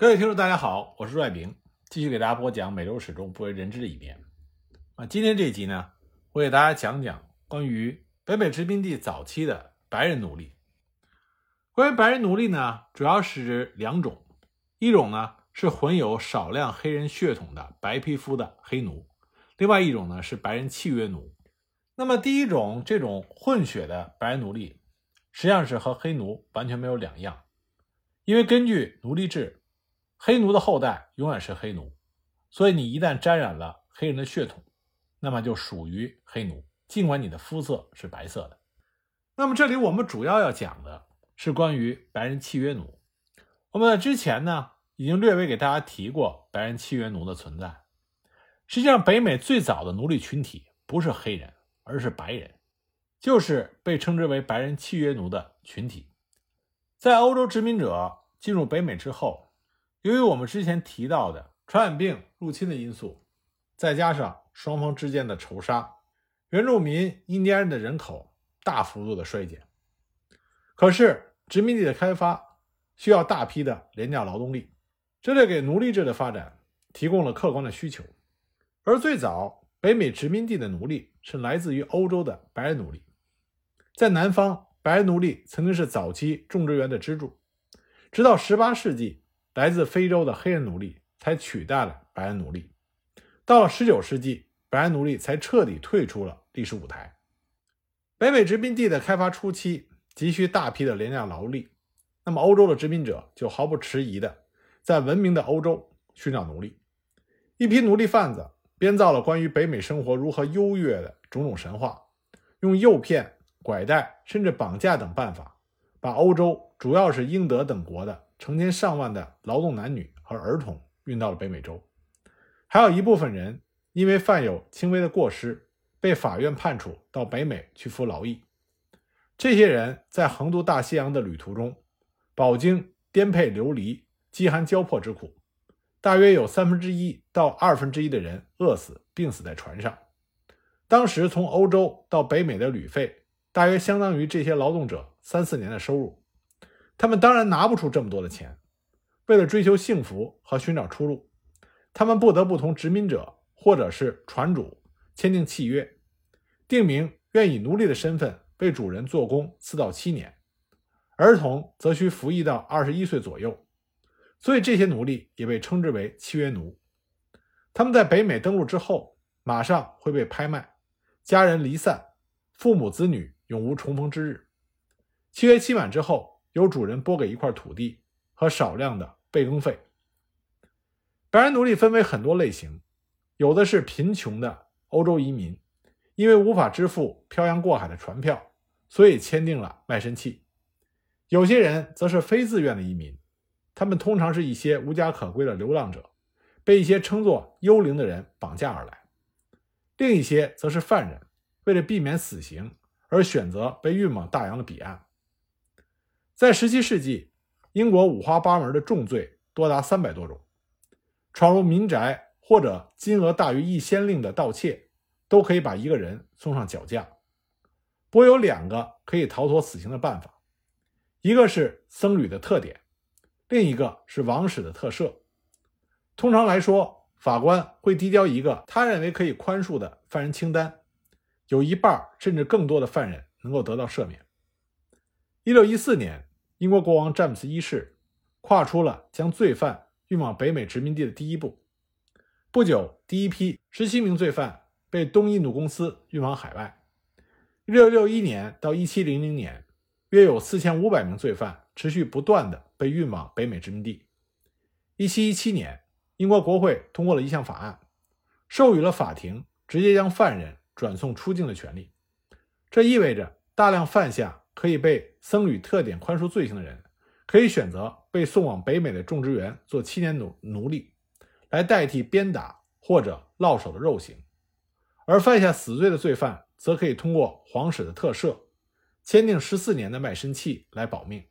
各位听众，大家好，我是朱爱明，继续给大家播讲美洲史中不为人知的一面。啊，今天这一集呢，我给大家讲讲关于北美殖民地早期的白人奴隶。关于白人奴隶呢，主要是指两种，一种呢是混有少量黑人血统的白皮肤的黑奴，另外一种呢是白人契约奴。那么第一种这种混血的白人奴隶，实际上是和黑奴完全没有两样，因为根据奴隶制。黑奴的后代永远是黑奴，所以你一旦沾染了黑人的血统，那么就属于黑奴，尽管你的肤色是白色的。那么这里我们主要要讲的是关于白人契约奴。我们在之前呢已经略微给大家提过白人契约奴的存在。实际上，北美最早的奴隶群体不是黑人，而是白人，就是被称之为白人契约奴的群体。在欧洲殖民者进入北美之后。由于我们之前提到的传染病入侵的因素，再加上双方之间的仇杀，原住民印第安人的人口大幅度的衰减。可是殖民地的开发需要大批的廉价劳动力，这就给奴隶制的发展提供了客观的需求。而最早北美殖民地的奴隶是来自于欧洲的白人奴隶，在南方，白人奴隶曾经是早期种植园的支柱，直到18世纪。来自非洲的黑人奴隶才取代了白人奴隶。到了19世纪，白人奴隶才彻底退出了历史舞台。北美殖民地的开发初期急需大批的廉价劳力，那么欧洲的殖民者就毫不迟疑的在文明的欧洲寻找奴隶。一批奴隶贩子编造了关于北美生活如何优越的种种神话，用诱骗、拐带甚至绑架等办法，把欧洲主要是英德等国的。成千上万的劳动男女和儿童运到了北美洲，还有一部分人因为犯有轻微的过失，被法院判处到北美去服劳役。这些人在横渡大西洋的旅途中，饱经颠沛流离、饥寒交迫之苦，大约有三分之一到二分之一的人饿死、病死在船上。当时从欧洲到北美的旅费，大约相当于这些劳动者三四年的收入。他们当然拿不出这么多的钱，为了追求幸福和寻找出路，他们不得不同殖民者或者是船主签订契约，定明愿以奴隶的身份为主人做工四到七年，儿童则需服役到二十一岁左右。所以这些奴隶也被称之为契约奴。他们在北美登陆之后，马上会被拍卖，家人离散，父母子女永无重逢之日。契约期满之后。由主人拨给一块土地和少量的备耕费。白人奴隶分为很多类型，有的是贫穷的欧洲移民，因为无法支付漂洋过海的船票，所以签订了卖身契；有些人则是非自愿的移民，他们通常是一些无家可归的流浪者，被一些称作幽灵的人绑架而来；另一些则是犯人，为了避免死刑而选择被运往大洋的彼岸。在17世纪，英国五花八门的重罪多达三百多种，闯入民宅或者金额大于一先令的盗窃，都可以把一个人送上绞架。不过有两个可以逃脱死刑的办法，一个是僧侣的特点，另一个是王室的特赦。通常来说，法官会递交一个他认为可以宽恕的犯人清单，有一半甚至更多的犯人能够得到赦免。1614年。英国国王詹姆斯一世跨出了将罪犯运往北美殖民地的第一步。不久，第一批十七名罪犯被东印度公司运往海外。一六六一年到一七零零年，约有四千五百名罪犯持续不断的被运往北美殖民地。一七一七年，英国国会通过了一项法案，授予了法庭直接将犯人转送出境的权利。这意味着大量犯下。可以被僧侣特点宽恕罪行的人，可以选择被送往北美的种植园做七年奴奴隶，来代替鞭打或者烙手的肉刑；而犯下死罪的罪犯，则可以通过皇室的特赦，签订十四年的卖身契来保命。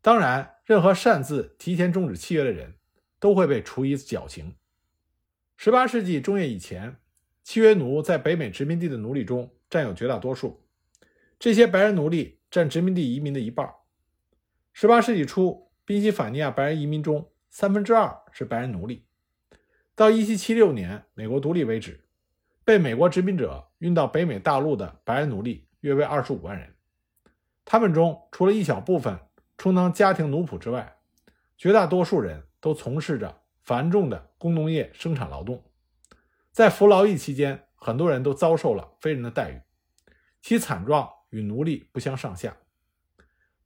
当然，任何擅自提前终止契约的人，都会被处以绞刑。十八世纪中叶以前，契约奴在北美殖民地的奴隶中占有绝大多数。这些白人奴隶占殖民地移民的一半。18世纪初，宾夕法尼亚白人移民中三分之二是白人奴隶。到1776年美国独立为止，被美国殖民者运到北美大陆的白人奴隶约为25万人。他们中除了一小部分充当家庭奴仆之外，绝大多数人都从事着繁重的工农业生产劳动。在服劳役期间，很多人都遭受了非人的待遇，其惨状与奴隶不相上下。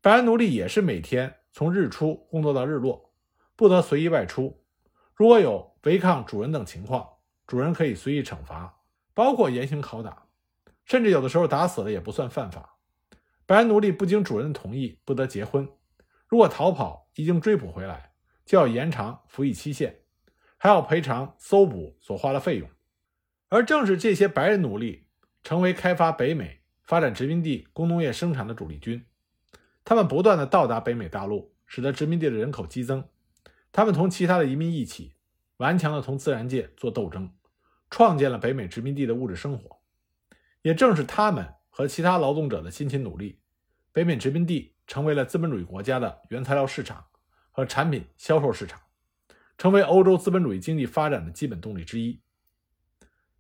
白人奴隶也是每天从日出工作到日落，不得随意外出。如果有违抗主人等情况，主人可以随意惩罚，包括严刑拷打，甚至有的时候打死了也不算犯法。白人奴隶不经主人的同意不得结婚，如果逃跑一经追捕回来，就要延长服役期限，还要赔偿搜捕所花的费用。而正是这些白人奴隶，成为开发北美、发展殖民地工农业生产的主力军。他们不断的到达北美大陆，使得殖民地的人口激增。他们同其他的移民一起，顽强的同自然界做斗争，创建了北美殖民地的物质生活。也正是他们和其他劳动者的辛勤努力，北美殖民地成为了资本主义国家的原材料市场和产品销售市场，成为欧洲资本主义经济发展的基本动力之一。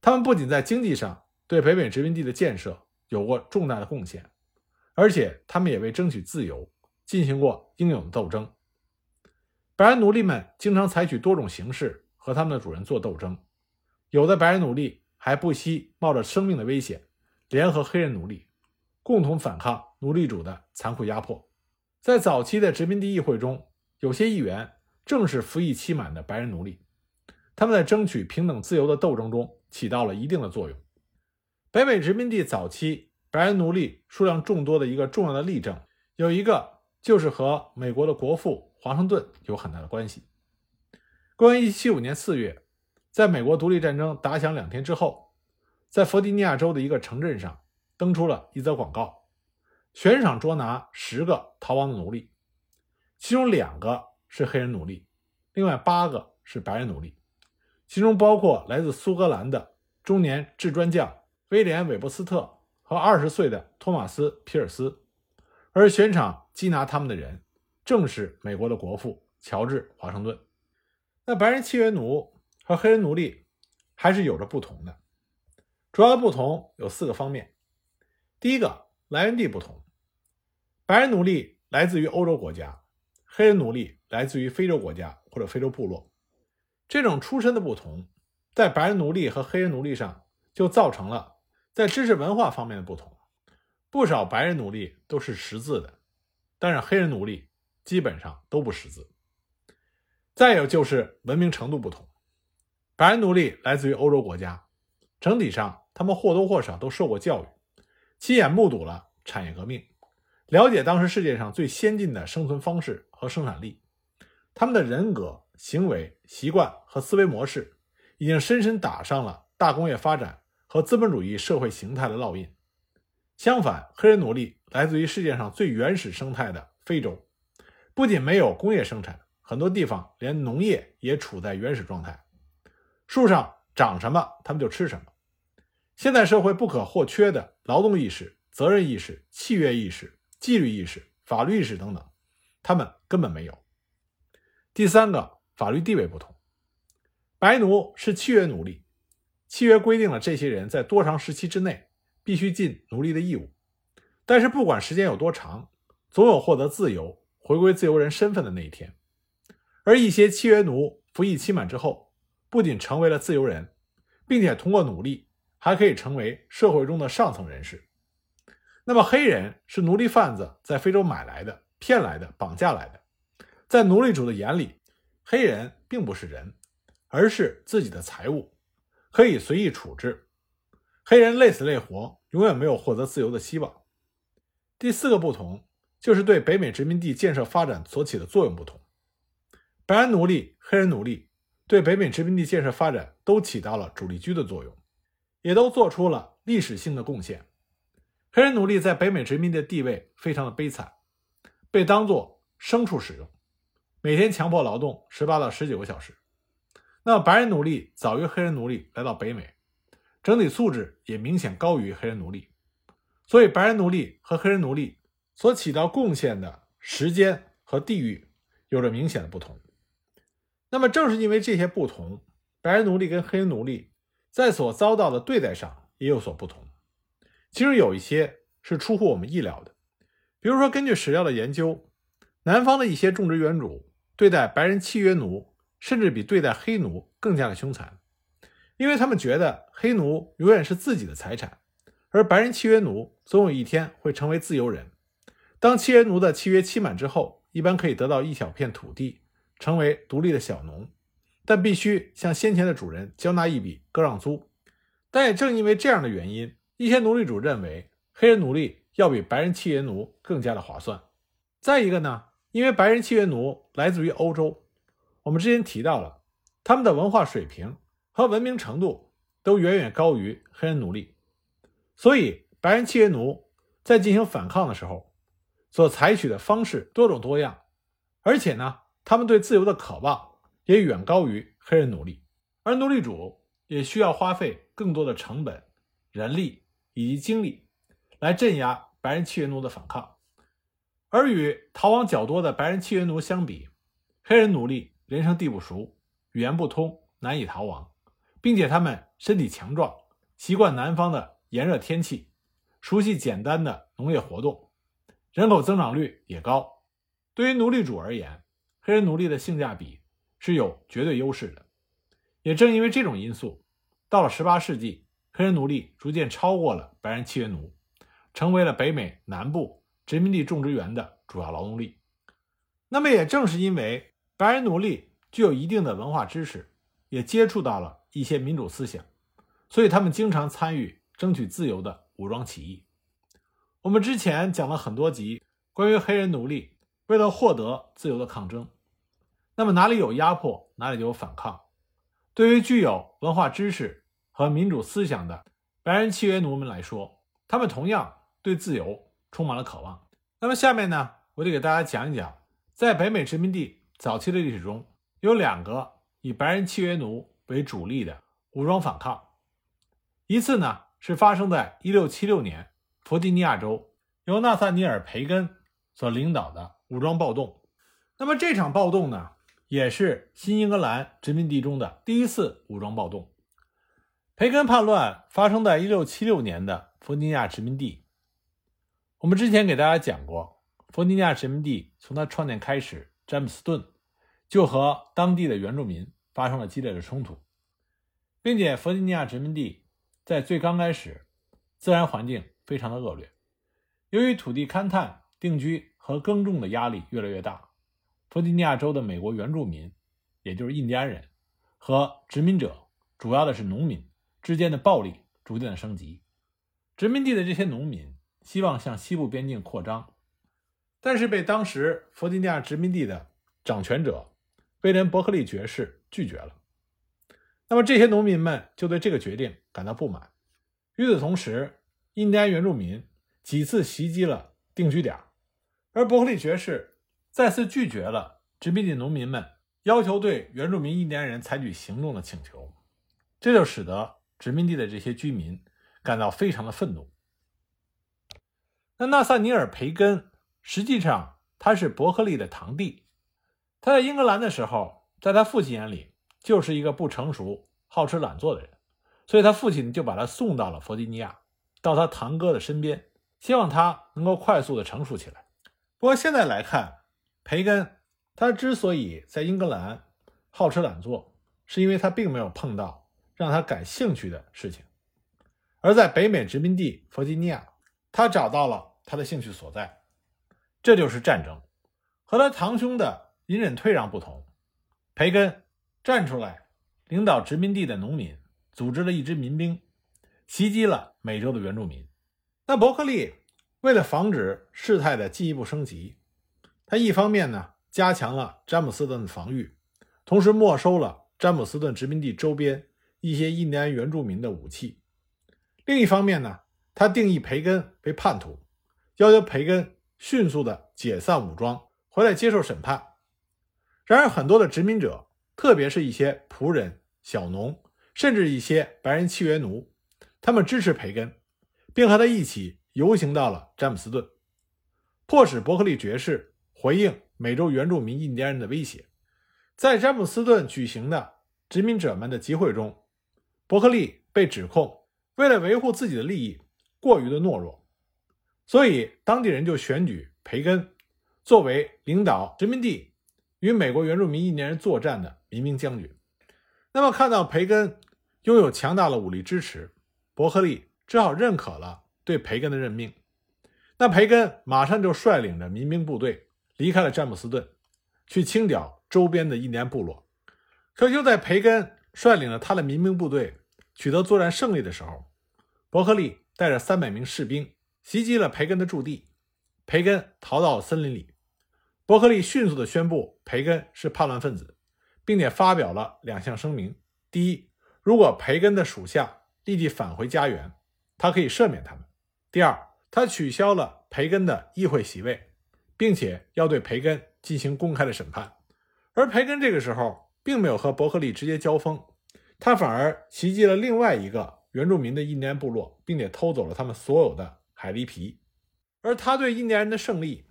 他们不仅在经济上对北美殖民地的建设有过重大的贡献。而且，他们也为争取自由进行过英勇的斗争。白人奴隶们经常采取多种形式和他们的主人做斗争，有的白人奴隶还不惜冒着生命的危险，联合黑人奴隶，共同反抗奴隶主的残酷压迫。在早期的殖民地议会中，有些议员正是服役期满的白人奴隶，他们在争取平等自由的斗争中起到了一定的作用。北美殖民地早期。白人奴隶数量众多的一个重要的例证，有一个就是和美国的国父华盛顿有很大的关系。公元1775年4月，在美国独立战争打响两天之后，在弗吉尼亚州的一个城镇上登出了一则广告，悬赏捉拿十个逃亡的奴隶，其中两个是黑人奴隶，另外八个是白人奴隶，其中包括来自苏格兰的中年制砖匠威廉·韦伯斯特。和二十岁的托马斯·皮尔斯，而悬赏缉拿他们的人正是美国的国父乔治·华盛顿。那白人契约奴和黑人奴隶还是有着不同的，主要的不同有四个方面。第一个，来源地不同，白人奴隶来自于欧洲国家，黑人奴隶来自于非洲国家或者非洲部落。这种出身的不同，在白人奴隶和黑人奴隶上就造成了。在知识文化方面的不同，不少白人奴隶都是识字的，但是黑人奴隶基本上都不识字。再有就是文明程度不同，白人奴隶来自于欧洲国家，整体上他们或多或少都受过教育，亲眼目睹了产业革命，了解当时世界上最先进的生存方式和生产力，他们的人格、行为、习惯和思维模式已经深深打上了大工业发展。和资本主义社会形态的烙印。相反，黑人奴隶来自于世界上最原始生态的非洲，不仅没有工业生产，很多地方连农业也处在原始状态。树上长什么，他们就吃什么。现代社会不可或缺的劳动意识、责任意识、契约意识、纪律意识、法律意识等等，他们根本没有。第三个，法律地位不同，白奴是契约奴隶。契约规定了这些人在多长时期之内必须尽奴隶的义务，但是不管时间有多长，总有获得自由、回归自由人身份的那一天。而一些契约奴服役期满之后，不仅成为了自由人，并且通过努力还可以成为社会中的上层人士。那么，黑人是奴隶贩子在非洲买来的、骗来的、绑架来的，在奴隶主的眼里，黑人并不是人，而是自己的财物。可以随意处置，黑人累死累活，永远没有获得自由的希望。第四个不同就是对北美殖民地建设发展所起的作用不同。白人奴隶、黑人奴隶对北美殖民地建设发展都起到了主力军的作用，也都做出了历史性的贡献。黑人奴隶在北美殖民地的地位非常的悲惨，被当作牲畜使用，每天强迫劳动十八到十九个小时。那白人奴隶早于黑人奴隶来到北美，整体素质也明显高于黑人奴隶，所以白人奴隶和黑人奴隶所起到贡献的时间和地域有着明显的不同。那么，正是因为这些不同，白人奴隶跟黑人奴隶在所遭到的对待上也有所不同。其中有一些是出乎我们意料的，比如说，根据史料的研究，南方的一些种植园主对待白人契约奴，甚至比对待黑奴更加的凶残，因为他们觉得黑奴永远是自己的财产，而白人契约奴总有一天会成为自由人。当契约奴的契约期满之后，一般可以得到一小片土地，成为独立的小农，但必须向先前的主人交纳一笔割让租。但也正因为这样的原因，一些奴隶主认为黑人奴隶要比白人契约奴更加的划算。再一个呢，因为白人契约奴来自于欧洲，我们之前提到了他们的文化水平和文明程度都远远高于黑人奴隶，所以白人契约奴在进行反抗的时候。所采取的方式多种多样，而且呢，他们对自由的渴望也远高于黑人奴隶，而奴隶主也需要花费更多的成本、人力以及精力来镇压白人契约奴的反抗。而与逃亡较多的白人契约奴相比，黑人奴隶人生地不熟，语言不通，难以逃亡，并且他们身体强壮，习惯南方的炎热天气，熟悉简单的农业活动。人口增长率也高，对于奴隶主而言，黑人奴隶的性价比是有绝对优势的。也正因为这种因素，到了18世纪，黑人奴隶逐渐超过了白人契约奴，成为了北美南部殖民地种植园的主要劳动力。那么，也正是因为白人奴隶具有一定的文化知识，也接触到了一些民主思想，所以他们经常参与争取自由的武装起义。我们之前讲了很多集关于黑人奴隶为了获得自由的抗争。那么哪里有压迫，哪里就有反抗。对于具有文化知识和民主思想的白人契约奴们来说，他们同样对自由充满了渴望。那么下面呢，我就给大家讲一讲，在北美殖民地早期的历史中，有两个以白人契约奴为主力的武装反抗。一次呢，是发生在1676年。弗吉尼亚州由纳萨尼尔·培根所领导的武装暴动，那么这场暴动呢，也是新英格兰殖民地中的第一次武装暴动。培根叛乱发生在1676年的弗吉尼亚殖民地。我们之前给大家讲过，弗吉尼亚殖民地从它创建开始，詹姆斯顿就和当地的原住民发生了激烈的冲突，并且弗吉尼亚殖民地在最刚开始，自然环境。非常的恶劣，由于土地勘探、定居和耕种的压力越来越大，弗吉尼亚州的美国原住民，也就是印第安人和殖民者，主要的是农民之间的暴力逐渐的升级。殖民地的这些农民希望向西部边境扩张，但是被当时弗吉尼亚殖民地的掌权者威廉·伯克利爵士拒绝了。那么这些农民们就对这个决定感到不满。与此同时，印第安原住民几次袭击了定居点，而伯克利爵士再次拒绝了殖民地农民们要求对原住民印第安人采取行动的请求，这就使得殖民地的这些居民感到非常的愤怒。那纳萨尼尔·培根实际上他是伯克利的堂弟，他在英格兰的时候，在他父亲眼里就是一个不成熟、好吃懒做的人，所以他父亲就把他送到了弗吉尼亚。到他堂哥的身边，希望他能够快速的成熟起来。不过现在来看，培根他之所以在英格兰好吃懒做，是因为他并没有碰到让他感兴趣的事情，而在北美殖民地弗吉尼亚，他找到了他的兴趣所在，这就是战争。和他堂兄的隐忍退让不同，培根站出来领导殖民地的农民，组织了一支民兵。袭击了美洲的原住民。那伯克利为了防止事态的进一步升级，他一方面呢加强了詹姆斯顿的防御，同时没收了詹姆斯顿殖民地周边一些印第安原住民的武器；另一方面呢，他定义培根为叛徒，要求培根迅速的解散武装，回来接受审判。然而，很多的殖民者，特别是一些仆人、小农，甚至一些白人契约奴。他们支持培根，并和他一起游行到了詹姆斯顿，迫使伯克利爵士回应美洲原住民印第安人的威胁。在詹姆斯顿举行的殖民者们的集会中，伯克利被指控为了维护自己的利益过于的懦弱，所以当地人就选举培根作为领导殖民地与美国原住民印第安人作战的民兵将军。那么，看到培根拥有强大的武力支持，伯克利只好认可了对培根的任命。那培根马上就率领着民兵部队离开了詹姆斯顿，去清剿周边的印第安部落。可就在培根率领着他的民兵部队取得作战胜利的时候，伯克利带着三百名士兵袭击了培根的驻地，培根逃到森林里。伯克利迅速地宣布培根是叛乱分子。并且发表了两项声明：第一，如果培根的属下立即返回家园，他可以赦免他们；第二，他取消了培根的议会席位，并且要对培根进行公开的审判。而培根这个时候并没有和伯克利直接交锋，他反而袭击了另外一个原住民的印第安部落，并且偷走了他们所有的海狸皮。而他对印第安人的胜利，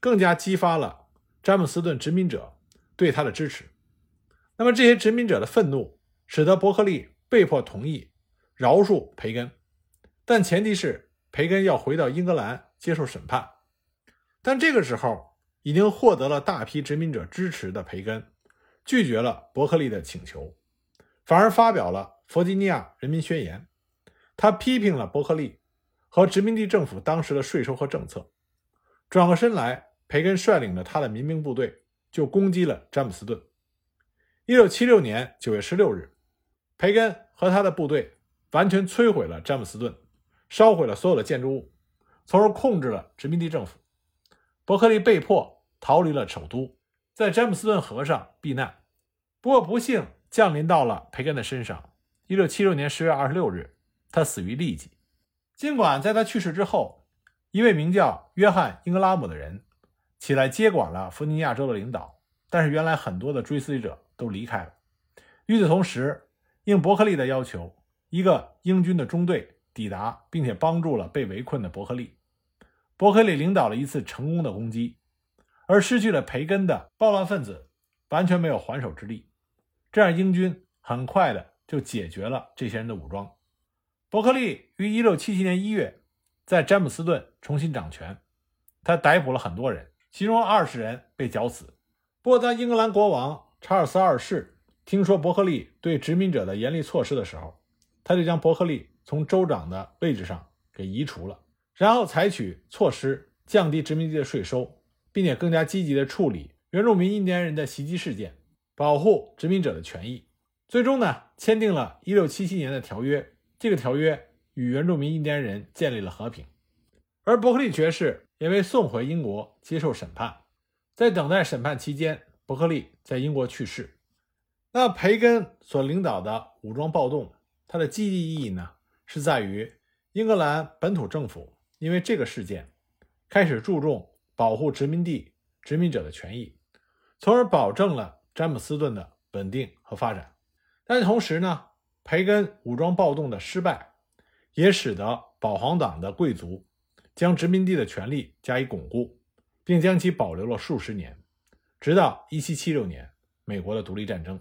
更加激发了詹姆斯顿殖民者对他的支持。那么这些殖民者的愤怒，使得伯克利被迫同意饶恕培根，但前提是培根要回到英格兰接受审判。但这个时候，已经获得了大批殖民者支持的培根，拒绝了伯克利的请求，反而发表了《弗吉尼亚人民宣言》，他批评了伯克利和殖民地政府当时的税收和政策。转过身来，培根率领着他的民兵部队就攻击了詹姆斯顿。一六七六年九月十六日，培根和他的部队完全摧毁了詹姆斯顿，烧毁了所有的建筑物，从而控制了殖民地政府。伯克利被迫逃离了首都，在詹姆斯顿河上避难。不过不幸降临到了培根的身上。一六七六年十月二十六日，他死于痢疾。尽管在他去世之后，一位名叫约翰·英格拉姆的人起来接管了弗吉尼亚州的领导，但是原来很多的追随者。都离开了。与此同时，应伯克利的要求，一个英军的中队抵达，并且帮助了被围困的伯克利。伯克利领导了一次成功的攻击，而失去了培根的暴乱分子完全没有还手之力。这样，英军很快的就解决了这些人的武装。伯克利于1677年1月在詹姆斯顿重新掌权，他逮捕了很多人，其中二十人被绞死。不过，当英格兰国王查尔斯二世听说伯克利对殖民者的严厉措施的时候，他就将伯克利从州长的位置上给移除了，然后采取措施降低殖民地的税收，并且更加积极地处理原住民印第安人的袭击事件，保护殖民者的权益。最终呢，签订了1677年的条约。这个条约与原住民印第安人建立了和平，而伯克利爵士也被送回英国接受审判。在等待审判期间，伯克利在英国去世。那培根所领导的武装暴动，它的积极意义呢，是在于英格兰本土政府因为这个事件开始注重保护殖民地殖民者的权益，从而保证了詹姆斯顿的稳定和发展。但同时呢，培根武装暴动的失败，也使得保皇党的贵族将殖民地的权力加以巩固，并将其保留了数十年。直到1776年，美国的独立战争。